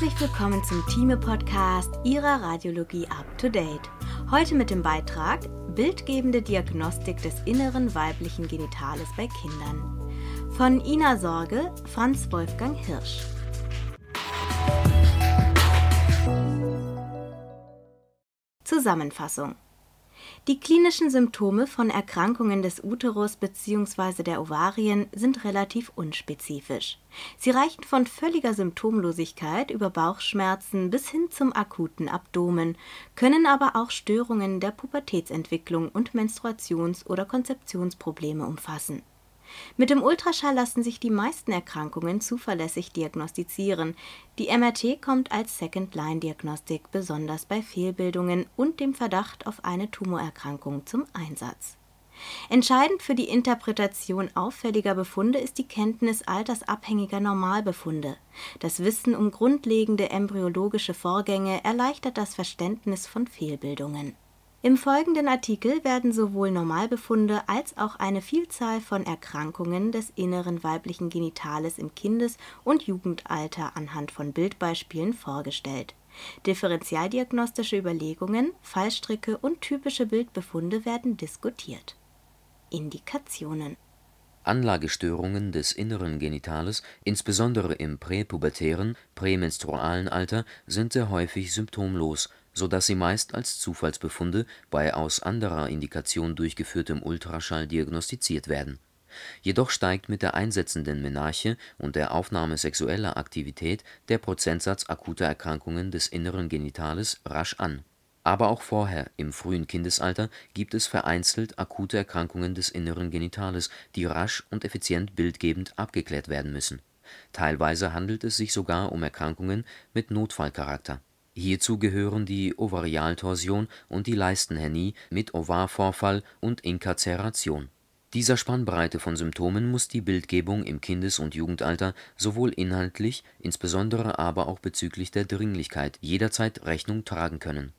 Herzlich willkommen zum Thieme-Podcast Ihrer Radiologie Up to Date. Heute mit dem Beitrag Bildgebende Diagnostik des inneren weiblichen Genitales bei Kindern. Von Ina Sorge, Franz Wolfgang Hirsch. Zusammenfassung die klinischen Symptome von Erkrankungen des Uterus bzw. der Ovarien sind relativ unspezifisch. Sie reichen von völliger Symptomlosigkeit über Bauchschmerzen bis hin zum akuten Abdomen, können aber auch Störungen der Pubertätsentwicklung und Menstruations- oder Konzeptionsprobleme umfassen mit dem Ultraschall lassen sich die meisten Erkrankungen zuverlässig diagnostizieren. Die MRT kommt als Second-Line-Diagnostik besonders bei Fehlbildungen und dem Verdacht auf eine Tumorerkrankung zum Einsatz. Entscheidend für die Interpretation auffälliger Befunde ist die Kenntnis altersabhängiger Normalbefunde. Das Wissen um grundlegende embryologische Vorgänge erleichtert das Verständnis von Fehlbildungen im folgenden Artikel werden sowohl Normalbefunde als auch eine Vielzahl von Erkrankungen des inneren weiblichen Genitales im Kindes und Jugendalter anhand von Bildbeispielen vorgestellt. Differentialdiagnostische Überlegungen, Fallstricke und typische Bildbefunde werden diskutiert. Indikationen Anlagestörungen des inneren Genitales, insbesondere im präpubertären, prämenstrualen Alter, sind sehr häufig symptomlos so dass sie meist als Zufallsbefunde bei aus anderer Indikation durchgeführtem Ultraschall diagnostiziert werden. Jedoch steigt mit der einsetzenden Menarche und der Aufnahme sexueller Aktivität der Prozentsatz akuter Erkrankungen des inneren Genitales rasch an. Aber auch vorher, im frühen Kindesalter, gibt es vereinzelt akute Erkrankungen des inneren Genitales, die rasch und effizient bildgebend abgeklärt werden müssen. Teilweise handelt es sich sogar um Erkrankungen mit Notfallcharakter Hierzu gehören die Ovarialtorsion und die Leistenhernie mit Ovarvorfall und Inkarceration. Dieser Spannbreite von Symptomen muss die Bildgebung im Kindes und Jugendalter sowohl inhaltlich, insbesondere aber auch bezüglich der Dringlichkeit jederzeit Rechnung tragen können.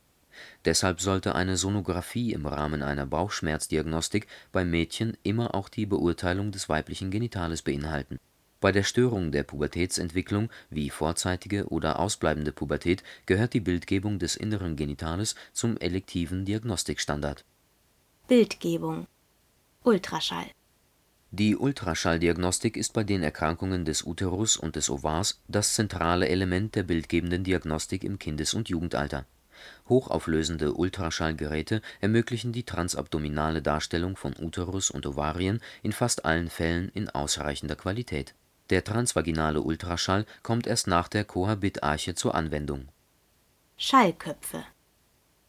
Deshalb sollte eine Sonographie im Rahmen einer Bauchschmerzdiagnostik beim Mädchen immer auch die Beurteilung des weiblichen Genitales beinhalten bei der Störung der Pubertätsentwicklung wie vorzeitige oder ausbleibende Pubertät gehört die Bildgebung des inneren Genitales zum elektiven Diagnostikstandard. Bildgebung Ultraschall Die Ultraschalldiagnostik ist bei den Erkrankungen des Uterus und des Ovars das zentrale Element der bildgebenden Diagnostik im Kindes und Jugendalter. Hochauflösende Ultraschallgeräte ermöglichen die transabdominale Darstellung von Uterus und Ovarien in fast allen Fällen in ausreichender Qualität der transvaginale Ultraschall kommt erst nach der Kohabitarche zur Anwendung. Schallköpfe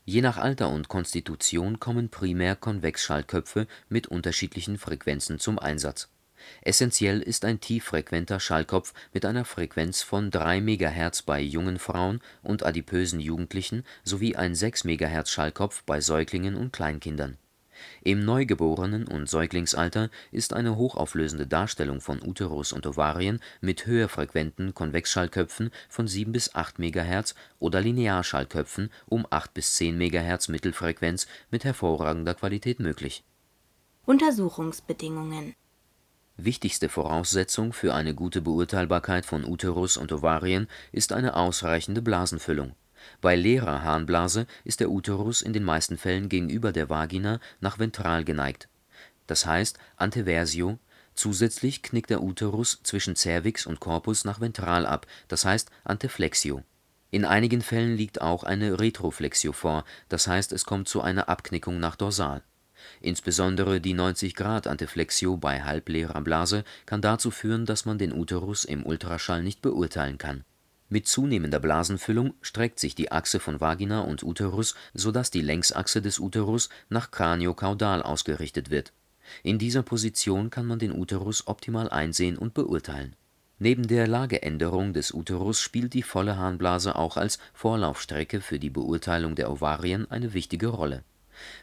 Je nach Alter und Konstitution kommen primär Konvexschallköpfe mit unterschiedlichen Frequenzen zum Einsatz. Essentiell ist ein tieffrequenter Schallkopf mit einer Frequenz von 3 MHz bei jungen Frauen und adipösen Jugendlichen sowie ein 6 MHz Schallkopf bei Säuglingen und Kleinkindern im Neugeborenen und Säuglingsalter ist eine hochauflösende Darstellung von Uterus und Ovarien mit höherfrequenten Konvexschallköpfen von 7 bis 8 MHz oder Linearschallköpfen um 8 bis 10 MHz Mittelfrequenz mit hervorragender Qualität möglich. Untersuchungsbedingungen Wichtigste Voraussetzung für eine gute Beurteilbarkeit von Uterus und Ovarien ist eine ausreichende Blasenfüllung bei leerer Harnblase ist der Uterus in den meisten Fällen gegenüber der Vagina nach ventral geneigt, das heißt Anteversio, zusätzlich knickt der Uterus zwischen Cervix und Corpus nach ventral ab, das heißt Anteflexio. In einigen Fällen liegt auch eine Retroflexio vor, das heißt es kommt zu einer Abknickung nach dorsal. Insbesondere die 90-Grad-Anteflexio bei halbleerer Blase kann dazu führen, dass man den Uterus im Ultraschall nicht beurteilen kann mit zunehmender Blasenfüllung streckt sich die Achse von Vagina und Uterus, so dass die Längsachse des Uterus nach kraniokaudal ausgerichtet wird. In dieser Position kann man den Uterus optimal einsehen und beurteilen. Neben der Lageänderung des Uterus spielt die volle Harnblase auch als Vorlaufstrecke für die Beurteilung der Ovarien eine wichtige Rolle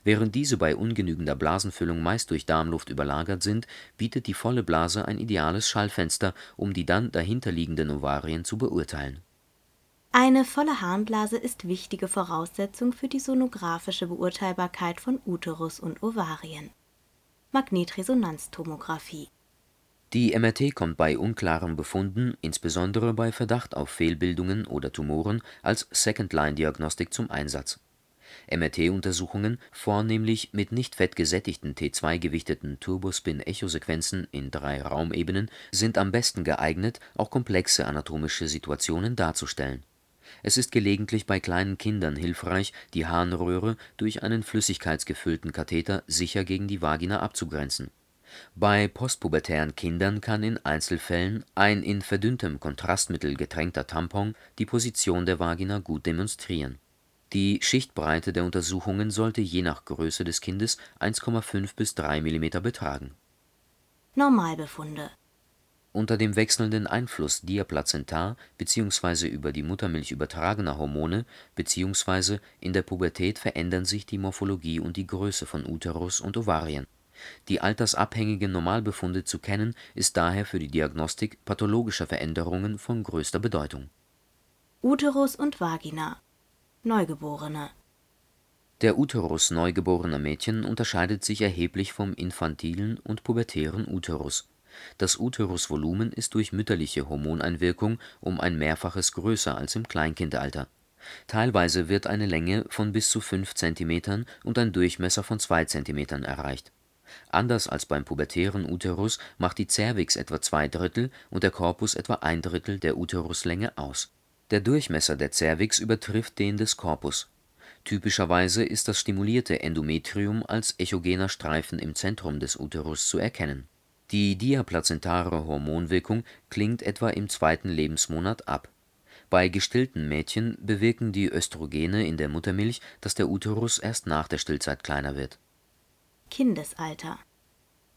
Während diese bei ungenügender Blasenfüllung meist durch Darmluft überlagert sind, bietet die volle Blase ein ideales Schallfenster, um die dann dahinterliegenden Ovarien zu beurteilen. Eine volle Harnblase ist wichtige Voraussetzung für die sonografische Beurteilbarkeit von Uterus und Ovarien. Magnetresonanztomographie Die MRT kommt bei unklaren Befunden, insbesondere bei Verdacht auf Fehlbildungen oder Tumoren, als Second-Line-Diagnostik zum Einsatz. MRT-Untersuchungen, vornehmlich mit nicht fettgesättigten T2-gewichteten Turbospin-Echosequenzen in drei Raumebenen, sind am besten geeignet, auch komplexe anatomische Situationen darzustellen. Es ist gelegentlich bei kleinen Kindern hilfreich, die Harnröhre durch einen flüssigkeitsgefüllten Katheter sicher gegen die Vagina abzugrenzen bei postpubertären Kindern kann in Einzelfällen ein in verdünntem Kontrastmittel getränkter Tampon die Position der Vagina gut demonstrieren. Die Schichtbreite der Untersuchungen sollte je nach Größe des Kindes 1,5 bis 3 mm betragen. Normalbefunde Unter dem wechselnden Einfluss diaplazentar bzw. über die Muttermilch übertragener Hormone bzw. in der Pubertät verändern sich die Morphologie und die Größe von Uterus und Ovarien die altersabhängigen Normalbefunde zu kennen, ist daher für die Diagnostik pathologischer Veränderungen von größter Bedeutung. Uterus und Vagina Neugeborene Der Uterus neugeborener Mädchen unterscheidet sich erheblich vom infantilen und pubertären Uterus. Das Uterusvolumen ist durch mütterliche Hormoneinwirkung um ein Mehrfaches größer als im Kleinkindalter. Teilweise wird eine Länge von bis zu 5 cm und ein Durchmesser von 2 cm erreicht Anders als beim pubertären Uterus macht die Zervix etwa zwei Drittel und der Korpus etwa ein Drittel der Uteruslänge aus. Der Durchmesser der Zervix übertrifft den des Korpus. Typischerweise ist das stimulierte Endometrium als echogener Streifen im Zentrum des Uterus zu erkennen. Die diaplazentare Hormonwirkung klingt etwa im zweiten Lebensmonat ab. Bei gestillten Mädchen bewirken die Östrogene in der Muttermilch, dass der Uterus erst nach der Stillzeit kleiner wird Kindesalter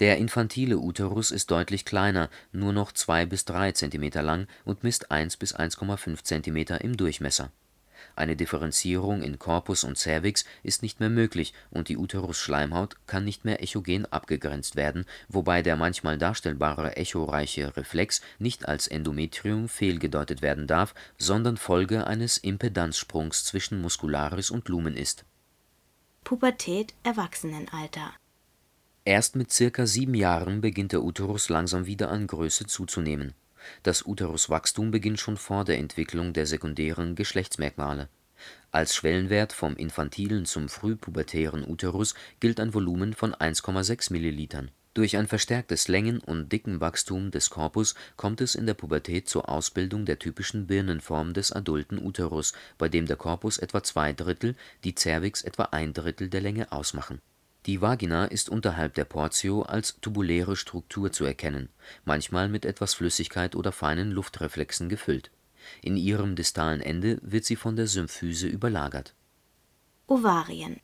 Der infantile Uterus ist deutlich kleiner, nur noch 2 bis 3 cm lang und misst 1 bis 1,5 cm im Durchmesser. Eine Differenzierung in Korpus und Cervix ist nicht mehr möglich und die Uterusschleimhaut kann nicht mehr echogen abgegrenzt werden, wobei der manchmal darstellbare echoreiche Reflex nicht als Endometrium fehlgedeutet werden darf, sondern Folge eines Impedanzsprungs zwischen Muscularis und Lumen ist. Pubertät Erwachsenenalter Erst mit circa sieben Jahren beginnt der Uterus langsam wieder an Größe zuzunehmen. Das Uteruswachstum beginnt schon vor der Entwicklung der sekundären Geschlechtsmerkmale. Als Schwellenwert vom infantilen zum frühpubertären Uterus gilt ein Volumen von 1,6 Millilitern. Durch ein verstärktes Längen und Dickenwachstum des Korpus kommt es in der Pubertät zur Ausbildung der typischen Birnenform des adulten Uterus, bei dem der Korpus etwa zwei Drittel, die Cervix etwa ein Drittel der Länge ausmachen die Vagina ist unterhalb der Portio als tubuläre Struktur zu erkennen, manchmal mit etwas Flüssigkeit oder feinen Luftreflexen gefüllt. In ihrem distalen Ende wird sie von der Symphyse überlagert. Ovarien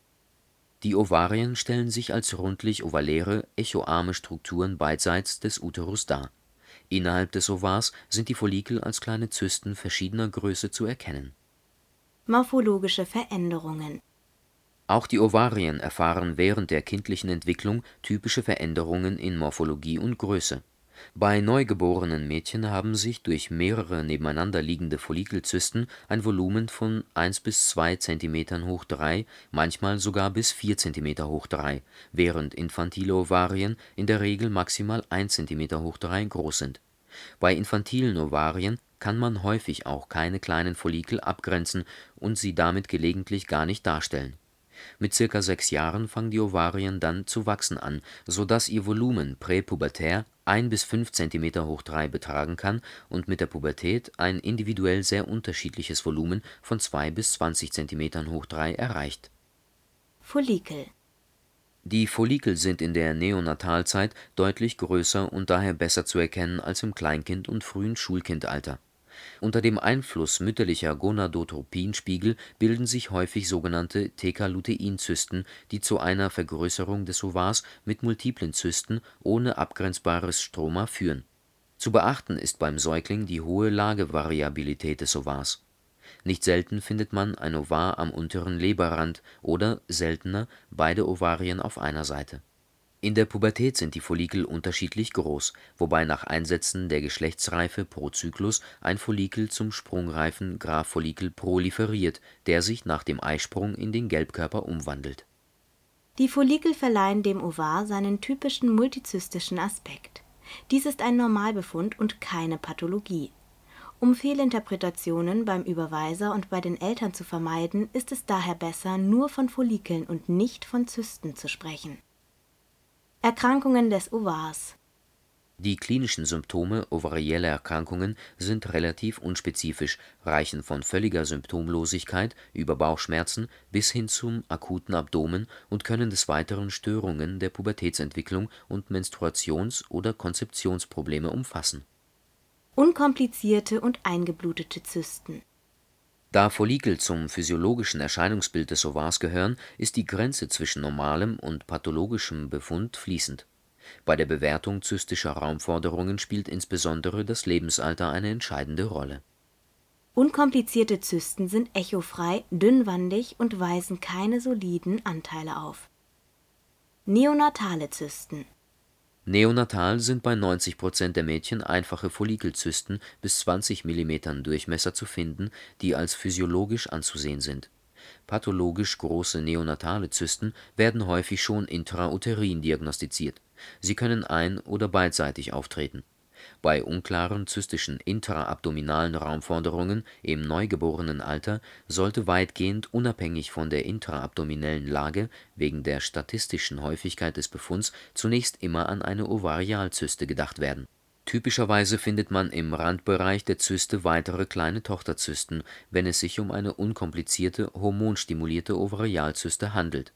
Die Ovarien stellen sich als rundlich-ovaläre, echoarme Strukturen beidseits des Uterus dar. Innerhalb des Ovars sind die Follikel als kleine Zysten verschiedener Größe zu erkennen. Morphologische Veränderungen auch die Ovarien erfahren während der kindlichen Entwicklung typische Veränderungen in Morphologie und Größe. Bei neugeborenen Mädchen haben sich durch mehrere nebeneinander liegende Follikelzysten ein Volumen von 1 bis 2 cm hoch 3, manchmal sogar bis 4 cm hoch 3, während infantile Ovarien in der Regel maximal 1 cm hoch 3 groß sind. Bei infantilen Ovarien kann man häufig auch keine kleinen Follikel abgrenzen und sie damit gelegentlich gar nicht darstellen mit circa sechs Jahren fangen die Ovarien dann zu wachsen an, so dass ihr Volumen präpubertär 1 bis 5 cm hoch 3 betragen kann und mit der Pubertät ein individuell sehr unterschiedliches Volumen von 2 bis 20 cm hoch 3 erreicht. Follikel Die Follikel sind in der Neonatalzeit deutlich größer und daher besser zu erkennen als im Kleinkind und frühen Schulkindalter unter dem Einfluss mütterlicher Gonadotropinspiegel bilden sich häufig sogenannte Theka-Luteinzysten, die zu einer Vergrößerung des Ovars mit multiplen Zysten ohne abgrenzbares Stroma führen. Zu beachten ist beim Säugling die hohe Lagevariabilität des Ovars. Nicht selten findet man ein Ovar am unteren Leberrand oder, seltener, beide Ovarien auf einer Seite in der Pubertät sind die Follikel unterschiedlich groß, wobei nach Einsetzen der Geschlechtsreife pro Zyklus ein Follikel zum sprungreifen Graph-Follikel proliferiert, der sich nach dem Eisprung in den Gelbkörper umwandelt. Die Follikel verleihen dem Ovar seinen typischen multizystischen Aspekt. Dies ist ein Normalbefund und keine Pathologie. Um Fehlinterpretationen beim Überweiser und bei den Eltern zu vermeiden, ist es daher besser, nur von Follikeln und nicht von Zysten zu sprechen. Erkrankungen des Ovars Die klinischen Symptome ovarieller Erkrankungen sind relativ unspezifisch, reichen von völliger Symptomlosigkeit über Bauchschmerzen bis hin zum akuten Abdomen und können des Weiteren Störungen der Pubertätsentwicklung und Menstruations oder Konzeptionsprobleme umfassen. Unkomplizierte und eingeblutete Zysten Da Follikel zum physiologischen Erscheinungsbild des Ovars gehören, ist die Grenze zwischen normalem und pathologischem Befund fließend. Bei der Bewertung zystischer Raumforderungen spielt insbesondere das Lebensalter eine entscheidende Rolle. Unkomplizierte Zysten sind echofrei, dünnwandig und weisen keine soliden Anteile auf. Neonatale Zysten Neonatal sind bei 90 Prozent der Mädchen einfache Follikelzysten bis 20 mm Durchmesser zu finden, die als physiologisch anzusehen sind. Pathologisch große neonatale Zysten werden häufig schon intrauterin diagnostiziert. Sie können ein oder beidseitig auftreten. Bei unklaren zystischen intraabdominalen Raumforderungen im Neugeborenenalter sollte weitgehend unabhängig von der intraabdominellen Lage wegen der statistischen Häufigkeit des Befunds zunächst immer an eine Ovarialzyste gedacht werden. Typischerweise findet man im Randbereich der Zyste weitere kleine Tochterzysten, wenn es sich um eine unkomplizierte hormonstimulierte Ovarialzyste handelt.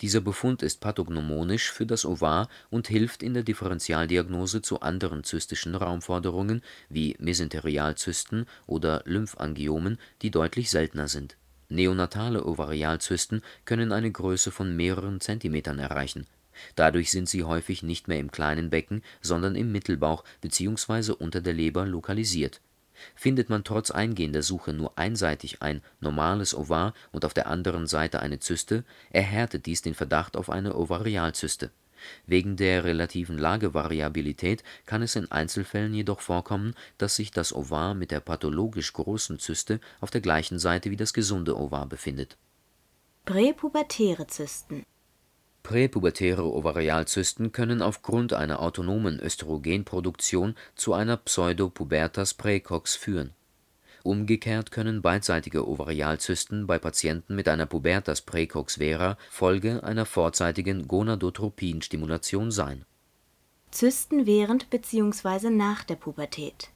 Dieser Befund ist pathognomonisch für das Ovar und hilft in der Differentialdiagnose zu anderen zystischen Raumforderungen wie Mesenterialzysten oder Lymphangiomen, die deutlich seltener sind. Neonatale Ovarialzysten können eine Größe von mehreren Zentimetern erreichen. Dadurch sind sie häufig nicht mehr im kleinen Becken, sondern im Mittelbauch bzw. unter der Leber lokalisiert Findet man trotz eingehender Suche nur einseitig ein normales Ovar und auf der anderen Seite eine Zyste, erhärtet dies den Verdacht auf eine Ovarialzyste. Wegen der relativen Lagevariabilität kann es in Einzelfällen jedoch vorkommen, dass sich das Ovar mit der pathologisch großen Zyste auf der gleichen Seite wie das gesunde Ovar befindet. Präpubertäre Zysten Präpubertäre Ovarialzysten können aufgrund einer autonomen Östrogenproduktion zu einer Pseudopubertas praecox führen. Umgekehrt können beidseitige Ovarialzysten bei Patienten mit einer Pubertas praecox vera Folge einer vorzeitigen Gonadotropin-Stimulation sein. Zysten während bzw. nach der Pubertät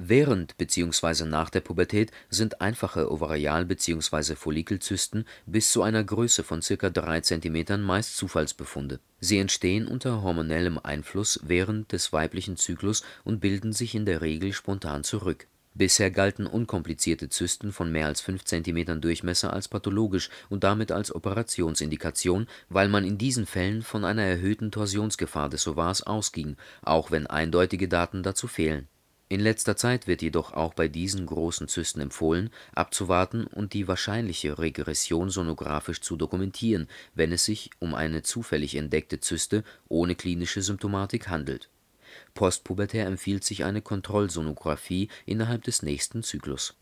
Während bzw. nach der Pubertät sind einfache Ovarial bzw. Follikelzysten bis zu einer Größe von ca. 3 cm meist Zufallsbefunde. Sie entstehen unter hormonellem Einfluss während des weiblichen Zyklus und bilden sich in der Regel spontan zurück. Bisher galten unkomplizierte Zysten von mehr als 5 cm Durchmesser als pathologisch und damit als Operationsindikation, weil man in diesen Fällen von einer erhöhten Torsionsgefahr des Ovars ausging, auch wenn eindeutige Daten dazu fehlen in letzter Zeit wird jedoch auch bei diesen großen Zysten empfohlen, abzuwarten und die wahrscheinliche Regression sonographisch zu dokumentieren, wenn es sich um eine zufällig entdeckte Zyste ohne klinische Symptomatik handelt. Postpubertär empfiehlt sich eine Kontrollsonographie innerhalb des nächsten Zyklus.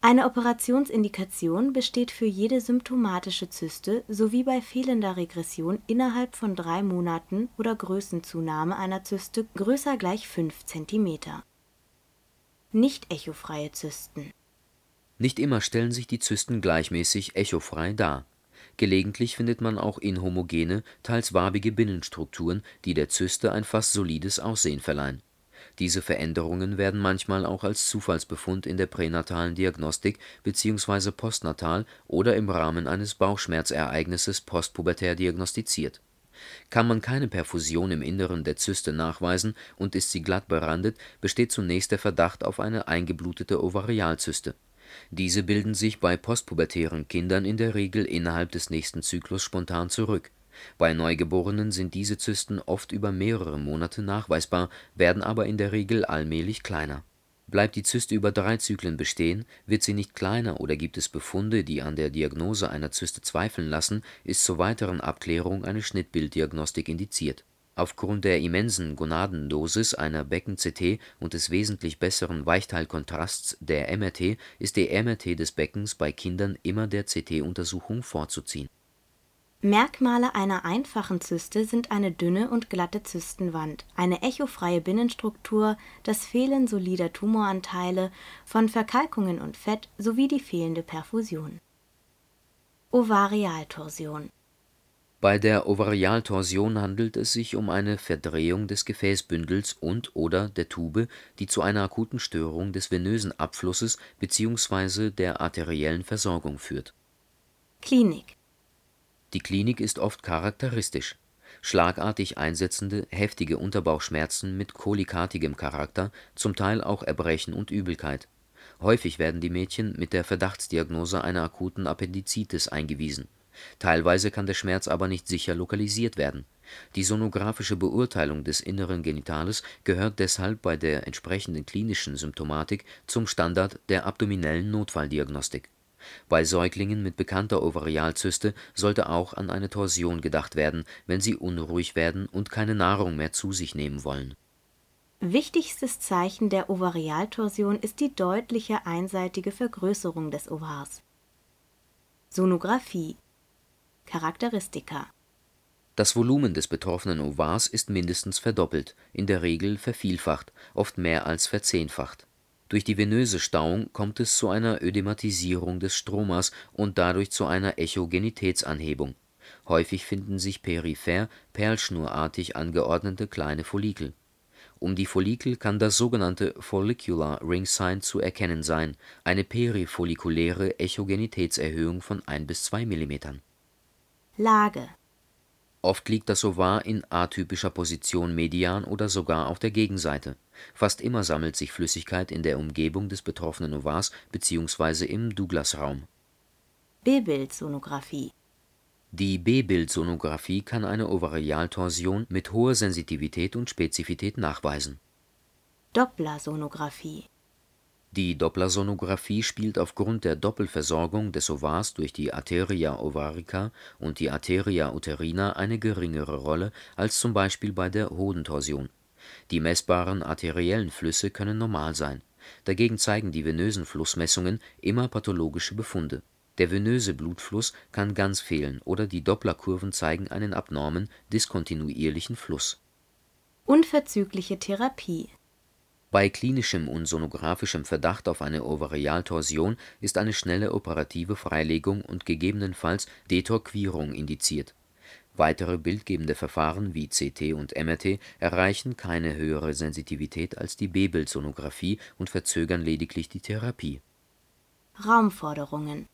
Eine Operationsindikation besteht für jede symptomatische Zyste sowie bei fehlender Regression innerhalb von drei Monaten oder Größenzunahme einer Zyste größer gleich 5 cm nicht echofreie Zysten. Nicht immer stellen sich die Zysten gleichmäßig echofrei dar. Gelegentlich findet man auch inhomogene, teils wabige Binnenstrukturen, die der Zyste ein fast solides Aussehen verleihen. Diese Veränderungen werden manchmal auch als Zufallsbefund in der pränatalen Diagnostik bzw. postnatal oder im Rahmen eines Bauchschmerzereignisses postpubertär diagnostiziert kann man keine Perfusion im Inneren der Zyste nachweisen und ist sie glatt berandet, besteht zunächst der Verdacht auf eine eingeblutete Ovarialzyste. Diese bilden sich bei postpubertären Kindern in der Regel innerhalb des nächsten Zyklus spontan zurück. Bei Neugeborenen sind diese Zysten oft über mehrere Monate nachweisbar, werden aber in der Regel allmählich kleiner Bleibt die Zyste über drei Zyklen bestehen, wird sie nicht kleiner oder gibt es Befunde, die an der Diagnose einer Zyste zweifeln lassen, ist zur weiteren Abklärung eine Schnittbilddiagnostik indiziert. Aufgrund der immensen Gonadendosis einer Becken-CT und des wesentlich besseren Weichteilkontrasts der MRT ist die MRT des Beckens bei Kindern immer der CT-Untersuchung vorzuziehen Merkmale einer einfachen Zyste sind eine dünne und glatte Zystenwand, eine echofreie Binnenstruktur, das Fehlen solider Tumoranteile von Verkalkungen und Fett sowie die fehlende Perfusion. Ovarialtorsion Bei der Ovarialtorsion handelt es sich um eine Verdrehung des Gefäßbündels und/oder der Tube, die zu einer akuten Störung des venösen Abflusses bzw. der arteriellen Versorgung führt. Klinik Die Klinik ist oft charakteristisch: schlagartig einsetzende, heftige Unterbauchschmerzen mit kolikatigem Charakter, zum Teil auch Erbrechen und Übelkeit. Häufig werden die Mädchen mit der Verdachtsdiagnose einer akuten Appendizitis eingewiesen. Teilweise kann der Schmerz aber nicht sicher lokalisiert werden. Die sonografische Beurteilung des inneren Genitales gehört deshalb bei der entsprechenden klinischen Symptomatik zum Standard der abdominellen Notfalldiagnostik. Bei Säuglingen mit bekannter Ovarialzyste sollte auch an eine Torsion gedacht werden, wenn sie unruhig werden und keine Nahrung mehr zu sich nehmen wollen. Wichtigstes Zeichen der Ovarialtorsion ist die deutliche einseitige Vergrößerung des Ovars. Sonographie Charakteristika Das Volumen des betroffenen Ovars ist mindestens verdoppelt, in der Regel vervielfacht, oft mehr als verzehnfacht. Durch die venöse Stauung kommt es zu einer Ödematisierung des Stromas und dadurch zu einer Echogenitätsanhebung. Häufig finden sich peripher perlschnurartig angeordnete kleine Follikel. Um die Follikel kann das sogenannte Follicular Ring Sign zu erkennen sein, eine perifollikuläre Echogenitätserhöhung von 1 bis 2 mm. Lage Oft liegt das Ovar in atypischer Position median oder sogar auf der Gegenseite. Fast immer sammelt sich Flüssigkeit in der Umgebung des betroffenen Ovars bzw. im Douglasraum. B-Bild-Sonographie Die B-Bild-Sonographie kann eine Ovarialtorsion mit hoher Sensitivität und Spezifität nachweisen. Dopplersonographie Die Dopplersonographie spielt aufgrund der Doppelversorgung des Ovars durch die Arteria ovarica und die Arteria uterina eine geringere Rolle als zum Beispiel bei der Hodentorsion. Die messbaren arteriellen Flüsse können normal sein. Dagegen zeigen die venösen Flussmessungen immer pathologische Befunde. Der venöse Blutfluss kann ganz fehlen oder die Dopplerkurven zeigen einen abnormen, diskontinuierlichen Fluss. Unverzügliche Therapie Bei klinischem und sonographischem Verdacht auf eine Ovarialtorsion ist eine schnelle operative Freilegung und gegebenenfalls Detorquierung indiziert. Weitere bildgebende Verfahren wie CT und MRT erreichen keine höhere Sensitivität als die B-Bild-Sonographie und verzögern lediglich die Therapie. Raumforderungen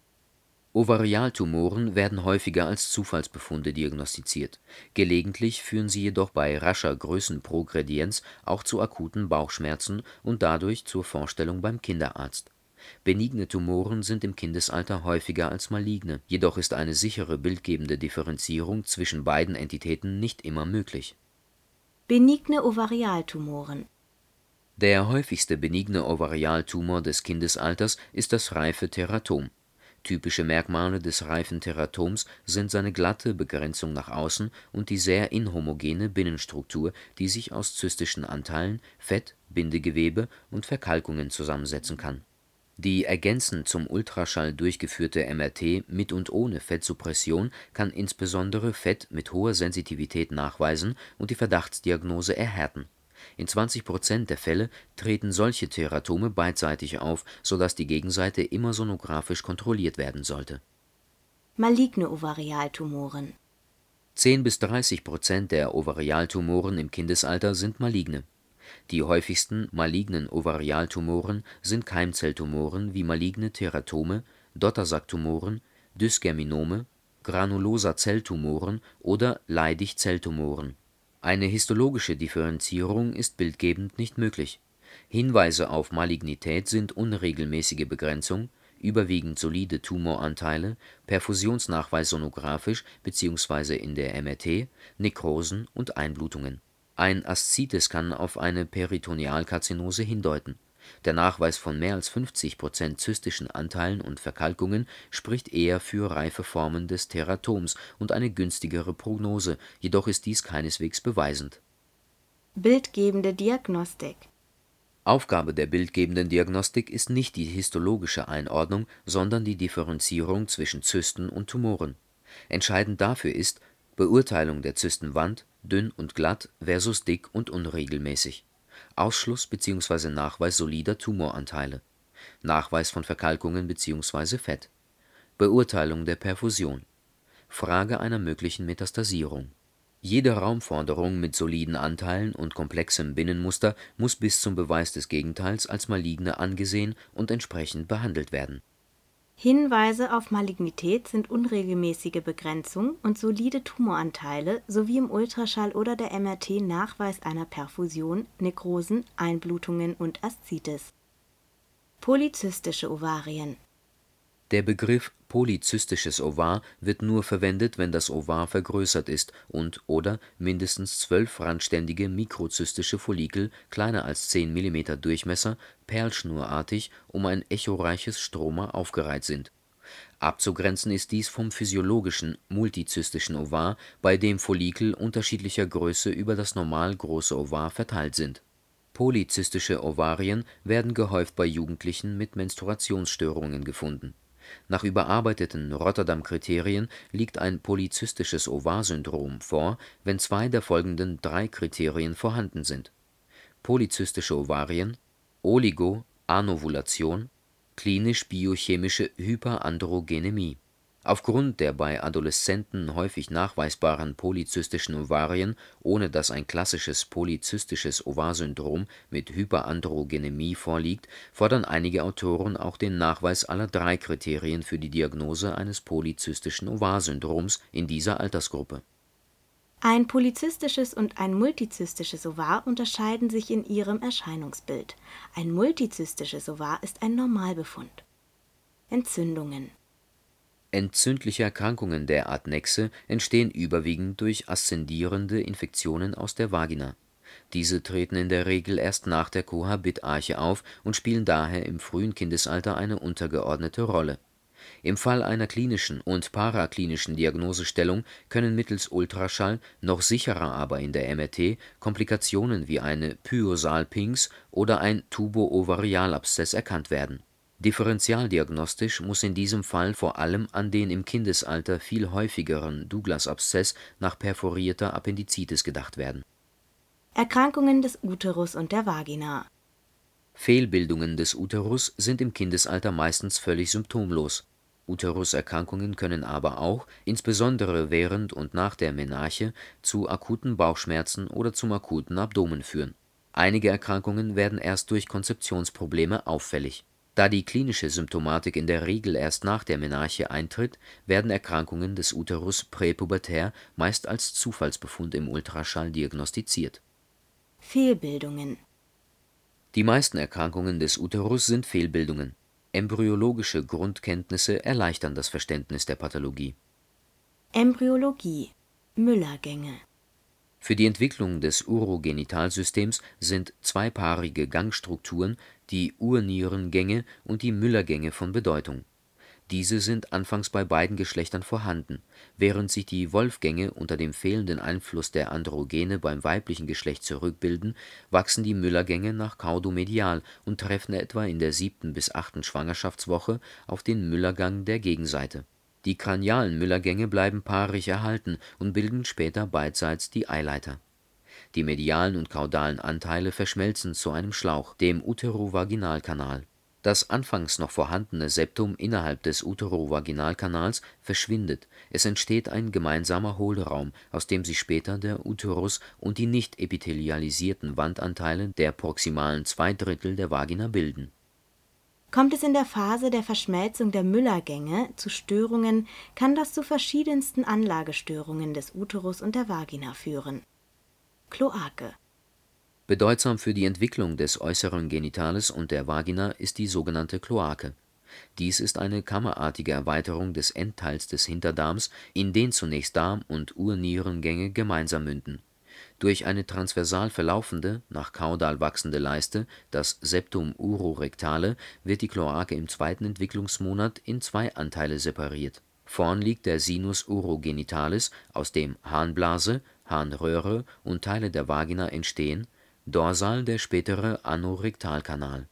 Ovarialtumoren werden häufiger als Zufallsbefunde diagnostiziert. Gelegentlich führen sie jedoch bei rascher Größenprogredienz auch zu akuten Bauchschmerzen und dadurch zur Vorstellung beim Kinderarzt. Benigne Tumoren sind im Kindesalter häufiger als maligne, jedoch ist eine sichere bildgebende Differenzierung zwischen beiden Entitäten nicht immer möglich. Benigne Ovarialtumoren Der häufigste benigne Ovarialtumor des Kindesalters ist das reife Teratom. Typische Merkmale des reifen Teratoms sind seine glatte Begrenzung nach außen und die sehr inhomogene Binnenstruktur, die sich aus zystischen Anteilen, Fett, Bindegewebe und Verkalkungen zusammensetzen kann. Die ergänzend zum Ultraschall durchgeführte MRT mit und ohne Fettsuppression kann insbesondere Fett mit hoher Sensitivität nachweisen und die Verdachtsdiagnose erhärten. In 20 Prozent der Fälle treten solche Teratome beidseitig auf, so dass die Gegenseite immer sonografisch kontrolliert werden sollte. Maligne Ovarialtumoren 10 bis 30 Prozent der Ovarialtumoren im Kindesalter sind maligne. Die häufigsten malignen Ovarialtumoren sind Keimzelltumoren wie maligne Teratome, Dottersacktumoren, Dysgerminome, granuloser Zelltumoren oder Leidig-Zelltumoren. Eine histologische Differenzierung ist bildgebend nicht möglich. Hinweise auf Malignität sind unregelmäßige Begrenzung, überwiegend solide Tumoranteile, Perfusionsnachweis sonografisch bzw. in der MRT, Nekrosen und Einblutungen. Ein Aszites kann auf eine Peritonealkarzinose hindeuten. Der Nachweis von mehr als 50 Prozent zystischen Anteilen und Verkalkungen spricht eher für reife Formen des Teratoms und eine günstigere Prognose, jedoch ist dies keineswegs beweisend. Bildgebende Diagnostik Aufgabe der bildgebenden Diagnostik ist nicht die histologische Einordnung, sondern die Differenzierung zwischen Zysten und Tumoren. Entscheidend dafür ist: Beurteilung der Zystenwand (dünn und glatt versus dick und unregelmäßig), Ausschluss bzw. Nachweis solider Tumoranteile, Nachweis von Verkalkungen bzw. Fett, Beurteilung der Perfusion, Frage einer möglichen Metastasierung. Jede Raumforderung mit soliden Anteilen und komplexem Binnenmuster muss bis zum Beweis des Gegenteils als maligne angesehen und entsprechend behandelt werden. Hinweise auf Malignität sind unregelmäßige Begrenzung und solide Tumoranteile sowie im Ultraschall oder der MRT Nachweis einer Perfusion, Nekrosen, Einblutungen und Aszites. Polyzystische Ovarien Der Begriff polyzystisches Ovar wird nur verwendet, wenn das Ovar vergrößert ist und/oder mindestens zwölf randständige mikrozystische Follikel kleiner als 10 mm Durchmesser perlschnurartig um ein echoreiches Stroma aufgereiht sind. Abzugrenzen ist dies vom physiologischen multizystischen Ovar, bei dem Follikel unterschiedlicher Größe über das normal große Ovar verteilt sind. Polyzystische Ovarien werden gehäuft bei Jugendlichen mit Menstruationsstörungen gefunden nach überarbeiteten Rotterdam-Kriterien liegt ein polyzystisches Ovar-Syndrom vor, wenn zwei der folgenden drei Kriterien vorhanden sind: polyzystische Ovarien, Oligo-Anovulation, klinisch-biochemische Hyperandrogenemie Aufgrund der bei Adoleszenten häufig nachweisbaren polyzystischen Ovarien, ohne dass ein klassisches polyzystisches Ovarsyndrom mit Hyperandrogenemie vorliegt, fordern einige Autoren auch den Nachweis aller drei Kriterien für die Diagnose eines polyzystischen Ovarsyndroms in dieser Altersgruppe. Ein polyzystisches und ein multizystisches Ovar unterscheiden sich in ihrem Erscheinungsbild. Ein multizystisches Ovar ist ein Normalbefund. Entzündungen Entzündliche Erkrankungen der Adnexe entstehen überwiegend durch aszendierende Infektionen aus der Vagina. Diese treten in der Regel erst nach der Kohabitarche auf und spielen daher im frühen Kindesalter eine untergeordnete Rolle. Im Fall einer klinischen und paraklinischen Diagnosestellung können mittels Ultraschall, noch sicherer aber in der MRT, Komplikationen wie eine Pyosalpinx oder ein Tubo-Ovarialabszess erkannt werden Differentialdiagnostisch muss in diesem Fall vor allem an den im Kindesalter viel häufigeren Douglas-Abszess nach perforierter Appendizitis gedacht werden. Erkrankungen des Uterus und der Vagina Fehlbildungen des Uterus sind im Kindesalter meistens völlig symptomlos. Uteruserkrankungen können aber auch, insbesondere während und nach der Menarche, zu akuten Bauchschmerzen oder zum akuten Abdomen führen. Einige Erkrankungen werden erst durch Konzeptionsprobleme auffällig da die klinische Symptomatik in der Regel erst nach der Menarche eintritt, werden Erkrankungen des Uterus präpubertär meist als Zufallsbefund im Ultraschall diagnostiziert. Fehlbildungen Die meisten Erkrankungen des Uterus sind Fehlbildungen. Embryologische Grundkenntnisse erleichtern das Verständnis der Pathologie. Embryologie Müllergänge Für die Entwicklung des Urogenitalsystems sind zweipaarige Gangstrukturen die Urnierengänge und die Müllergänge von Bedeutung. Diese sind anfangs bei beiden Geschlechtern vorhanden, während sich die Wolfgänge unter dem fehlenden Einfluss der Androgene beim weiblichen Geschlecht zurückbilden, wachsen die Müllergänge nach caudomedial und treffen etwa in der siebten bis achten Schwangerschaftswoche auf den Müllergang der Gegenseite. Die kranialen Müllergänge bleiben paarig erhalten und bilden später beidseits die Eileiter die medialen und caudalen Anteile verschmelzen zu einem Schlauch, dem Uterovaginalkanal. Das anfangs noch vorhandene Septum innerhalb des Uterovaginalkanals verschwindet, es entsteht ein gemeinsamer Hohlraum, aus dem sich später der Uterus und die nicht epithelialisierten Wandanteile der proximalen zwei Drittel der Vagina bilden. Kommt es in der Phase der Verschmelzung der Müllergänge zu Störungen, kann das zu verschiedensten Anlagestörungen des Uterus und der Vagina führen Kloake. Bedeutsam für die Entwicklung des äußeren Genitales und der Vagina ist die sogenannte Kloake. Dies ist eine kammerartige Erweiterung des Endteils des Hinterdarms, in den zunächst Darm und Urnierengänge gemeinsam münden. Durch eine transversal verlaufende, nach Kaudal wachsende Leiste, das Septum urorectale, wird die Kloake im zweiten Entwicklungsmonat in zwei Anteile separiert. Vorn liegt der Sinus urogenitalis, aus dem Harnblase Harnröhre und Teile der Vagina entstehen, dorsal der spätere Anorektalkanal.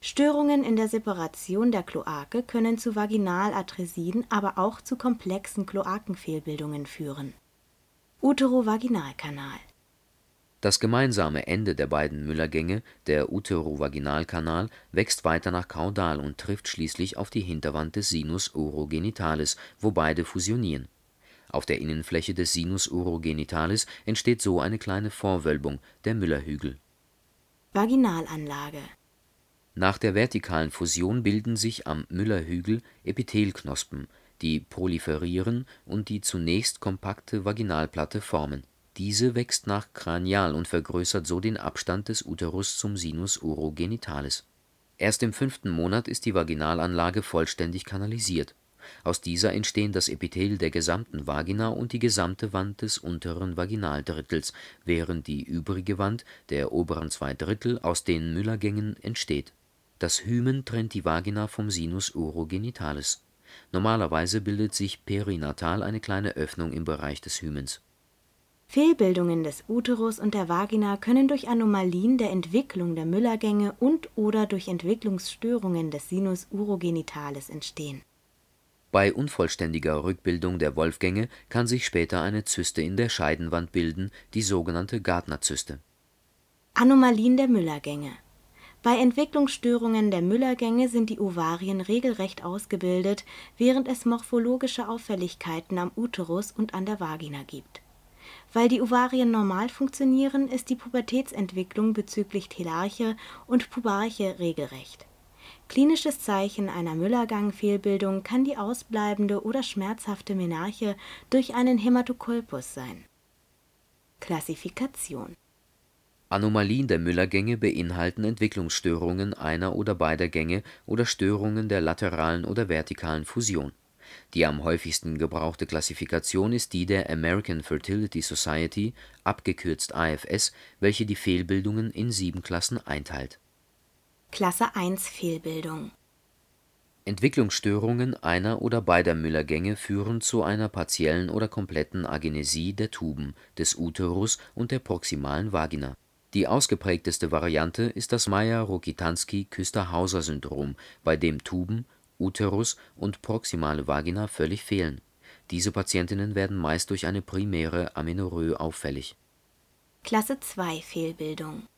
Störungen in der Separation der Kloake können zu Vaginalattresien, aber auch zu komplexen Kloakenfehlbildungen führen. Uterovaginalkanal Das gemeinsame Ende der beiden Müllergänge, der Uterovaginalkanal, wächst weiter nach Kaudal und trifft schließlich auf die Hinterwand des Sinus urogenitalis, wo beide fusionieren. Auf der Innenfläche des Sinus urogenitalis entsteht so eine kleine Vorwölbung, der Müllerhügel. Vaginalanlage Nach der vertikalen Fusion bilden sich am Müllerhügel Epithelknospen, die proliferieren und die zunächst kompakte Vaginalplatte formen. Diese wächst nach kranial und vergrößert so den Abstand des Uterus zum Sinus urogenitalis. Erst im fünften Monat ist die Vaginalanlage vollständig kanalisiert. Aus dieser entstehen das Epithel der gesamten Vagina und die gesamte Wand des unteren Vaginaldrittels, während die übrige Wand der oberen zwei Drittel aus den Müllergängen entsteht. Das Hymen trennt die Vagina vom Sinus urogenitalis. Normalerweise bildet sich perinatal eine kleine Öffnung im Bereich des Hymens. Fehlbildungen des Uterus und der Vagina können durch Anomalien der Entwicklung der Müllergänge und/oder durch Entwicklungsstörungen des Sinus urogenitalis entstehen. Bei unvollständiger Rückbildung der Wolfgänge kann sich später eine Zyste in der Scheidenwand bilden, die sogenannte Gardner-Zyste. Anomalien der Müllergänge Bei Entwicklungsstörungen der Müllergänge sind die Ovarien regelrecht ausgebildet, während es morphologische Auffälligkeiten am Uterus und an der Vagina gibt. Weil die Ovarien normal funktionieren, ist die Pubertätsentwicklung bezüglich Telarche und Pubarche regelrecht. Klinisches Zeichen einer Müllergang-Fehlbildung kann die ausbleibende oder schmerzhafte Menarche durch einen Hämatokolpus sein. Klassifikation Anomalien der Müllergänge beinhalten Entwicklungsstörungen einer oder beider Gänge oder Störungen der lateralen oder vertikalen Fusion. Die am häufigsten gebrauchte Klassifikation ist die der American Fertility Society abgekürzt AFS, welche die Fehlbildungen in sieben Klassen einteilt. Klasse 1 Fehlbildung Entwicklungsstörungen einer oder beider Müllergänge führen zu einer partiellen oder kompletten Agenesie der Tuben, des Uterus und der proximalen Vagina. Die ausgeprägteste Variante ist das Mayer-Rokitansky-Küster-Hauser-Syndrom, bei dem Tuben, Uterus und proximale Vagina völlig fehlen. Diese Patientinnen werden meist durch eine primäre Amenorrhoe auffällig. Klasse 2 Fehlbildung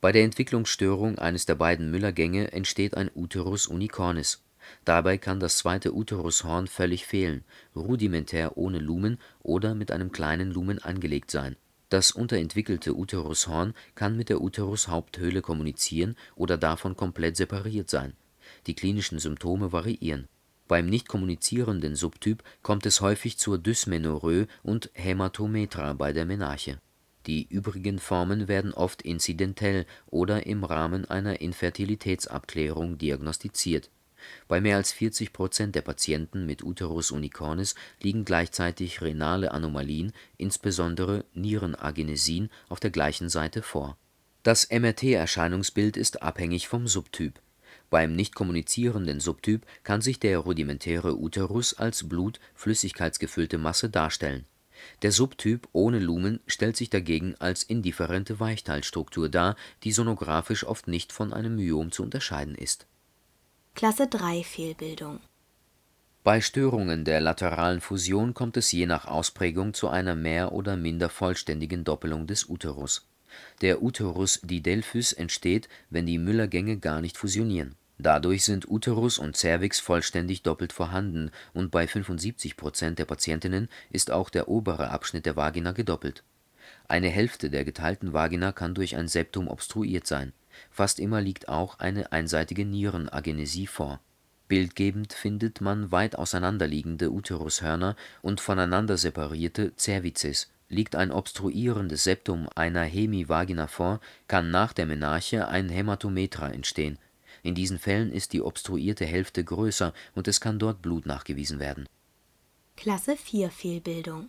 Bei der Entwicklungsstörung eines der beiden Müllergänge entsteht ein Uterus unicornis. Dabei kann das zweite Uterushorn völlig fehlen, rudimentär ohne Lumen oder mit einem kleinen Lumen angelegt sein. Das unterentwickelte Uterushorn kann mit der Uterushaupthöhle kommunizieren oder davon komplett separiert sein. Die klinischen Symptome variieren. Beim nicht kommunizierenden Subtyp kommt es häufig zur Dysmenorrhoe und Hämatometra bei der Menarche. Die übrigen Formen werden oft inzidentell oder im Rahmen einer Infertilitätsabklärung diagnostiziert. Bei mehr als 40 Prozent der Patienten mit Uterus unicornis liegen gleichzeitig renale Anomalien, insbesondere Nierenagenesien, auf der gleichen Seite vor. Das MRT-Erscheinungsbild ist abhängig vom Subtyp. Beim nicht kommunizierenden Subtyp kann sich der rudimentäre Uterus als Blut -/ flüssigkeitsgefüllte Masse darstellen. Der Subtyp ohne Lumen stellt sich dagegen als indifferente Weichteilstruktur dar, die sonographisch oft nicht von einem Myom zu unterscheiden ist. Klasse 3 Fehlbildung Bei Störungen der lateralen Fusion kommt es je nach Ausprägung zu einer mehr oder minder vollständigen Doppelung des Uterus. Der Uterus didelphys entsteht, wenn die Müllergänge gar nicht fusionieren. Dadurch sind Uterus und Cervix vollständig doppelt vorhanden und bei 75 Prozent der Patientinnen ist auch der obere Abschnitt der Vagina gedoppelt. Eine Hälfte der geteilten Vagina kann durch ein Septum obstruiert sein. Fast immer liegt auch eine einseitige Nierenagenesie vor. Bildgebend findet man weit auseinanderliegende Uterushörner und voneinander separierte Cervices. Liegt ein obstruierendes Septum einer Hemivagina vor, kann nach der Menarche ein Hämatometra entstehen. In diesen Fällen ist die obstruierte Hälfte größer und es kann dort Blut nachgewiesen werden. Klasse 4 Fehlbildung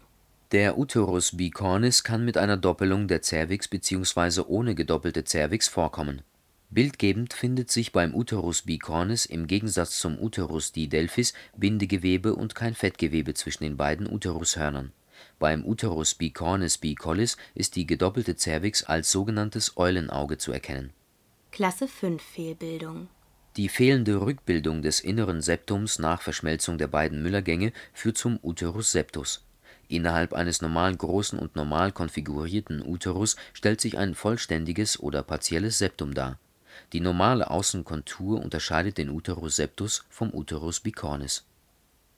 Der Uterus bicornis kann mit einer Doppelung der Cervix bzw. ohne gedoppelte Cervix vorkommen. Bildgebend findet sich beim Uterus bicornis im Gegensatz zum Uterus didelphys Bindegewebe und kein Fettgewebe zwischen den beiden Uterushörnern. Beim Uterus bicornis bicollis ist die gedoppelte Cervix als sogenanntes Eulenauge zu erkennen Klasse 5 Fehlbildung Die fehlende Rückbildung des inneren Septums nach Verschmelzung der beiden Müllergänge führt zum Uterus septus. Innerhalb eines normal großen und normal konfigurierten Uterus stellt sich ein vollständiges oder partielles Septum dar. Die normale Außenkontur unterscheidet den Uterus septus vom Uterus bicornis.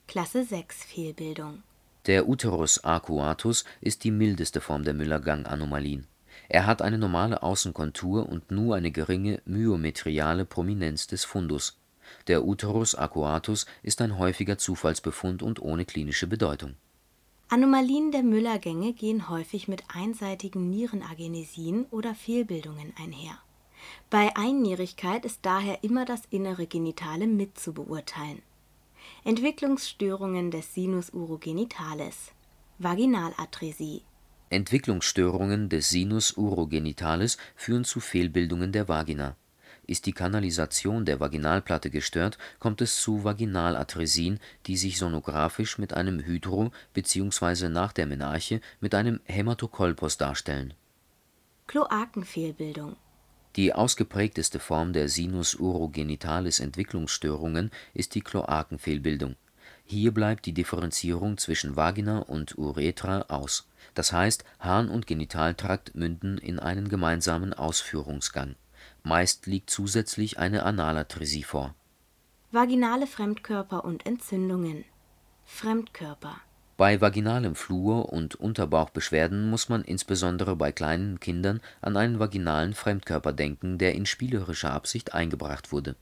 Klasse 6 Fehlbildung Der Uterus arcuatus ist die mildeste Form der Müller-Gang-Anomalien. Er hat eine normale Außenkontur und nur eine geringe myometriale Prominenz des Fundus. Der Uterus arcuatus ist ein häufiger Zufallsbefund und ohne klinische Bedeutung. Anomalien der Müllergänge gehen häufig mit einseitigen Nierenagenesien oder Fehlbildungen einher. Bei Einnierigkeit ist daher immer das innere Genitale mit zu beurteilen. Entwicklungsstörungen des Sinus urogenitalis Vaginalattresie Entwicklungsstörungen des Sinus urogenitalis führen zu Fehlbildungen der Vagina. Ist die Kanalisation der Vaginalplatte gestört, kommt es zu Vaginalattresien, die sich sonographisch mit einem Hydro bzw. nach der Menarche mit einem Hämatokolpos darstellen. Kloakenfehlbildung Die ausgeprägteste Form der Sinus urogenitalis Entwicklungsstörungen ist die Kloakenfehlbildung. Hier bleibt die Differenzierung zwischen Vagina und Uretra aus, das heißt Harn und Genitaltrakt münden in einen gemeinsamen Ausführungsgang. Meist liegt zusätzlich eine Analatresie vor. Vaginale Fremdkörper und Entzündungen Fremdkörper Bei vaginalem Fluor und Unterbauchbeschwerden muss man insbesondere bei kleinen Kindern an einen vaginalen Fremdkörper denken, der in spielerischer Absicht eingebracht wurde.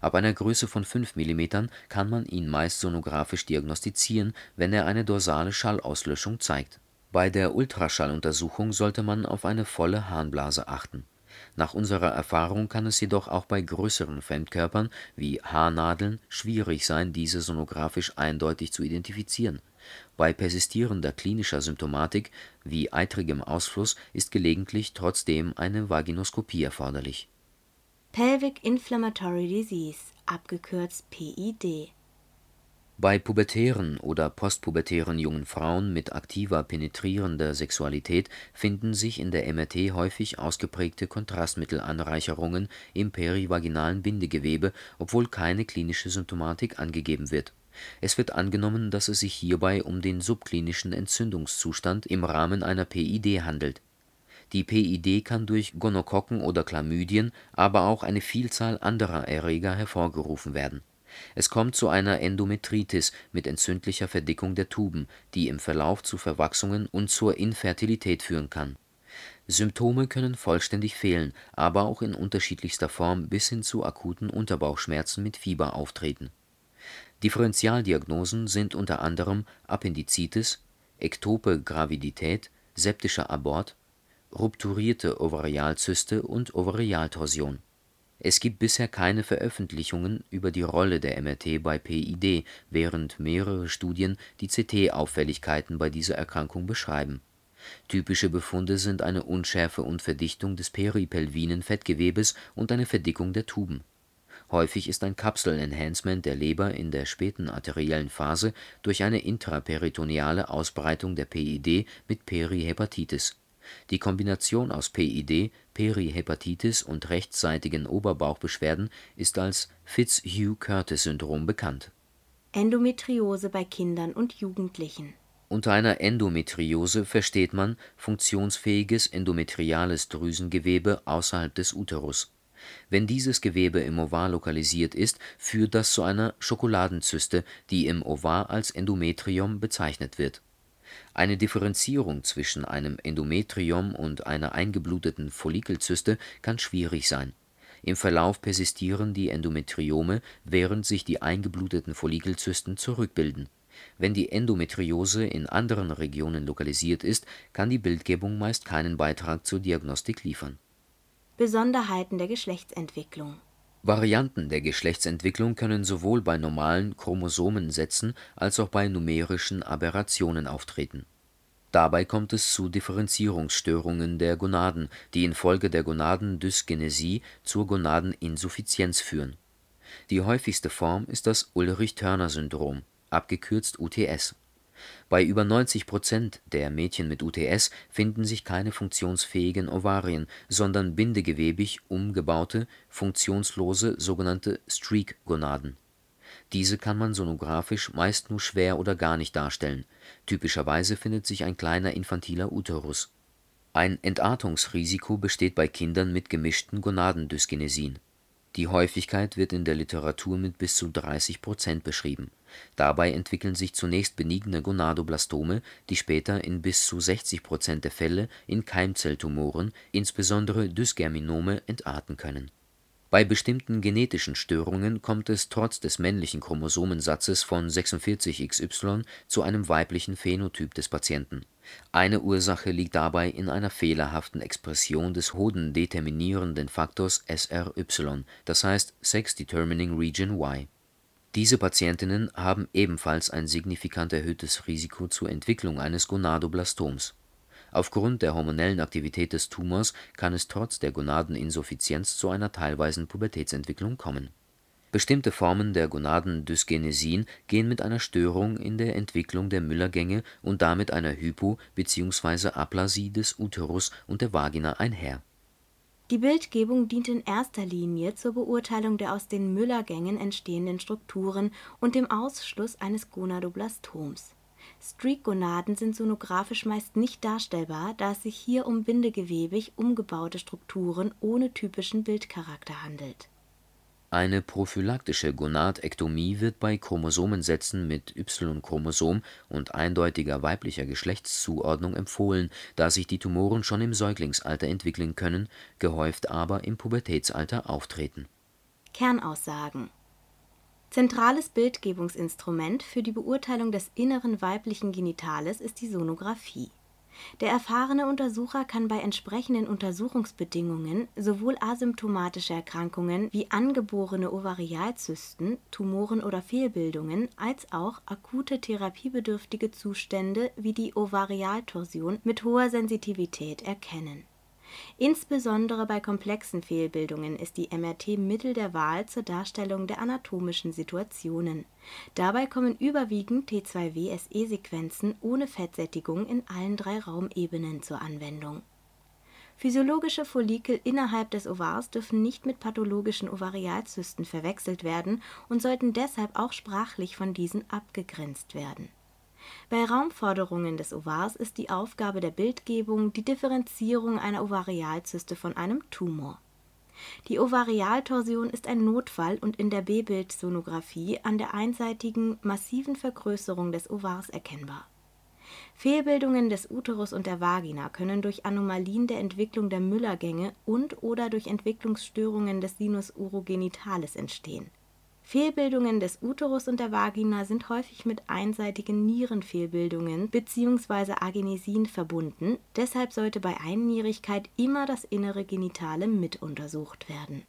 Ab einer Größe von 5 mm kann man ihn meist sonographisch diagnostizieren, wenn er eine dorsale Schallauslöschung zeigt. Bei der Ultraschalluntersuchung sollte man auf eine volle Harnblase achten. Nach unserer Erfahrung kann es jedoch auch bei größeren Fremdkörpern wie Haarnadeln schwierig sein, diese sonographisch eindeutig zu identifizieren. Bei persistierender klinischer Symptomatik wie eitrigem Ausfluss ist gelegentlich trotzdem eine Vaginoskopie erforderlich. Pelvic Inflammatory Disease abgekürzt PID Bei pubertären oder postpubertären jungen Frauen mit aktiver penetrierender Sexualität finden sich in der MRT häufig ausgeprägte Kontrastmittelanreicherungen im perivaginalen Bindegewebe, obwohl keine klinische Symptomatik angegeben wird. Es wird angenommen, dass es sich hierbei um den subklinischen Entzündungszustand im Rahmen einer PID handelt. Die PID kann durch Gonokokken oder Chlamydien, aber auch eine Vielzahl anderer Erreger hervorgerufen werden. Es kommt zu einer Endometritis mit entzündlicher Verdickung der Tuben, die im Verlauf zu Verwachsungen und zur Infertilität führen kann. Symptome können vollständig fehlen, aber auch in unterschiedlichster Form bis hin zu akuten Unterbauchschmerzen mit Fieber auftreten. Differentialdiagnosen sind unter anderem Appendizitis, ektope Gravidität, septischer Abort, rupturierte Ovarialzyste und Ovarialtorsion. Es gibt bisher keine Veröffentlichungen über die Rolle der MRT bei PID, während mehrere Studien die CT-Auffälligkeiten bei dieser Erkrankung beschreiben. Typische Befunde sind eine Unschärfe und Verdichtung des peripelvinen Fettgewebes und eine Verdickung der Tuben. Häufig ist ein Kapsel-Enhancement der Leber in der späten arteriellen Phase durch eine intraperitoneale Ausbreitung der PID mit Perihepatitis. Die Kombination aus PID, Perihepatitis und rechtsseitigen Oberbauchbeschwerden ist als Fitzhugh-Curtis-Syndrom bekannt. Endometriose bei Kindern und Jugendlichen Unter einer Endometriose versteht man funktionsfähiges endometriales Drüsengewebe außerhalb des Uterus. Wenn dieses Gewebe im Ovar lokalisiert ist, führt das zu einer Schokoladenzyste, die im Ovar als Endometrium bezeichnet wird. Eine Differenzierung zwischen einem Endometrium und einer eingebluteten Follikelzyste kann schwierig sein. Im Verlauf persistieren die Endometriome, während sich die eingebluteten Follikelzysten zurückbilden. Wenn die Endometriose in anderen Regionen lokalisiert ist, kann die Bildgebung meist keinen Beitrag zur Diagnostik liefern. Besonderheiten der Geschlechtsentwicklung Varianten der Geschlechtsentwicklung können sowohl bei normalen Chromosomensätzen als auch bei numerischen Aberrationen auftreten. Dabei kommt es zu Differenzierungsstörungen der Gonaden, die infolge der Gonadendysgenesie zur Gonadeninsuffizienz führen. Die häufigste Form ist das Ullrich-Turner-Syndrom, abgekürzt UTS. Bei über 90 Prozent der Mädchen mit UTS finden sich keine funktionsfähigen Ovarien, sondern bindegewebig umgebaute, funktionslose sogenannte Streak-Gonaden. Diese kann man sonographisch meist nur schwer oder gar nicht darstellen, typischerweise findet sich ein kleiner infantiler Uterus. Ein Entartungsrisiko besteht bei Kindern mit gemischten Gonadendysgenesien. Die Häufigkeit wird in der Literatur mit bis zu 30 Prozent beschrieben. Dabei entwickeln sich zunächst benigne Gonadoblastome, die später in bis zu 60 Prozent der Fälle in Keimzelltumoren, insbesondere Dysgerminome, entarten können bei bestimmten genetischen Störungen kommt es trotz des männlichen Chromosomensatzes von 46XY zu einem weiblichen Phänotyp des Patienten. Eine Ursache liegt dabei in einer fehlerhaften Expression des hodendeterminierenden Faktors SRY, das heißt Sex Determining Region Y. Diese Patientinnen haben ebenfalls ein signifikant erhöhtes Risiko zur Entwicklung eines Gonadoblastoms Aufgrund der hormonellen Aktivität des Tumors kann es trotz der Gonadeninsuffizienz zu einer teilweisen Pubertätsentwicklung kommen. Bestimmte Formen der Gonadendysgenesien gehen mit einer Störung in der Entwicklung der Müllergänge und damit einer Hypo bzw. Aplasie des Uterus und der Vagina einher. Die Bildgebung dient in erster Linie zur Beurteilung der aus den Müllergängen entstehenden Strukturen und dem Ausschluss eines Gonadoblastoms Streak-Gonaden sind sonografisch meist nicht darstellbar, da es sich hier um bindegewebig umgebaute Strukturen ohne typischen Bildcharakter handelt. Eine prophylaktische Gonadektomie wird bei Chromosomensätzen mit Y-Chromosom und eindeutiger weiblicher Geschlechtszuordnung empfohlen, da sich die Tumoren schon im Säuglingsalter entwickeln können, gehäuft aber im Pubertätsalter auftreten. Kernaussagen Zentrales Bildgebungsinstrument für die Beurteilung des inneren weiblichen Genitales ist die Sonographie. Der erfahrene Untersucher kann bei entsprechenden Untersuchungsbedingungen sowohl asymptomatische Erkrankungen wie angeborene Ovarialzysten, Tumoren oder Fehlbildungen als auch akute therapiebedürftige Zustände wie die Ovarialtorsion mit hoher Sensitivität erkennen Insbesondere bei komplexen Fehlbildungen ist die MRT Mittel der Wahl zur Darstellung der anatomischen Situationen. Dabei kommen überwiegend T2-WSE-Sequenzen ohne Fettsättigung in allen drei Raumebenen zur Anwendung. Physiologische Follikel innerhalb des Ovars dürfen nicht mit pathologischen Ovarialzysten verwechselt werden und sollten deshalb auch sprachlich von diesen abgegrenzt werden bei Raumforderungen des Ovars ist die Aufgabe der Bildgebung die Differenzierung einer Ovarialzyste von einem Tumor. Die Ovarialtorsion ist ein Notfall und in der B-Bildsonographie an der einseitigen massiven Vergrößerung des Ovars erkennbar. Fehlbildungen des Uterus und der Vagina können durch Anomalien der Entwicklung der Müllergänge und/oder durch Entwicklungsstörungen des Sinus urogenitalis entstehen Fehlbildungen des Uterus und der Vagina sind häufig mit einseitigen Nierenfehlbildungen bzw. Agenesien verbunden, deshalb sollte bei Einnierigkeit immer das innere Genitale mit untersucht werden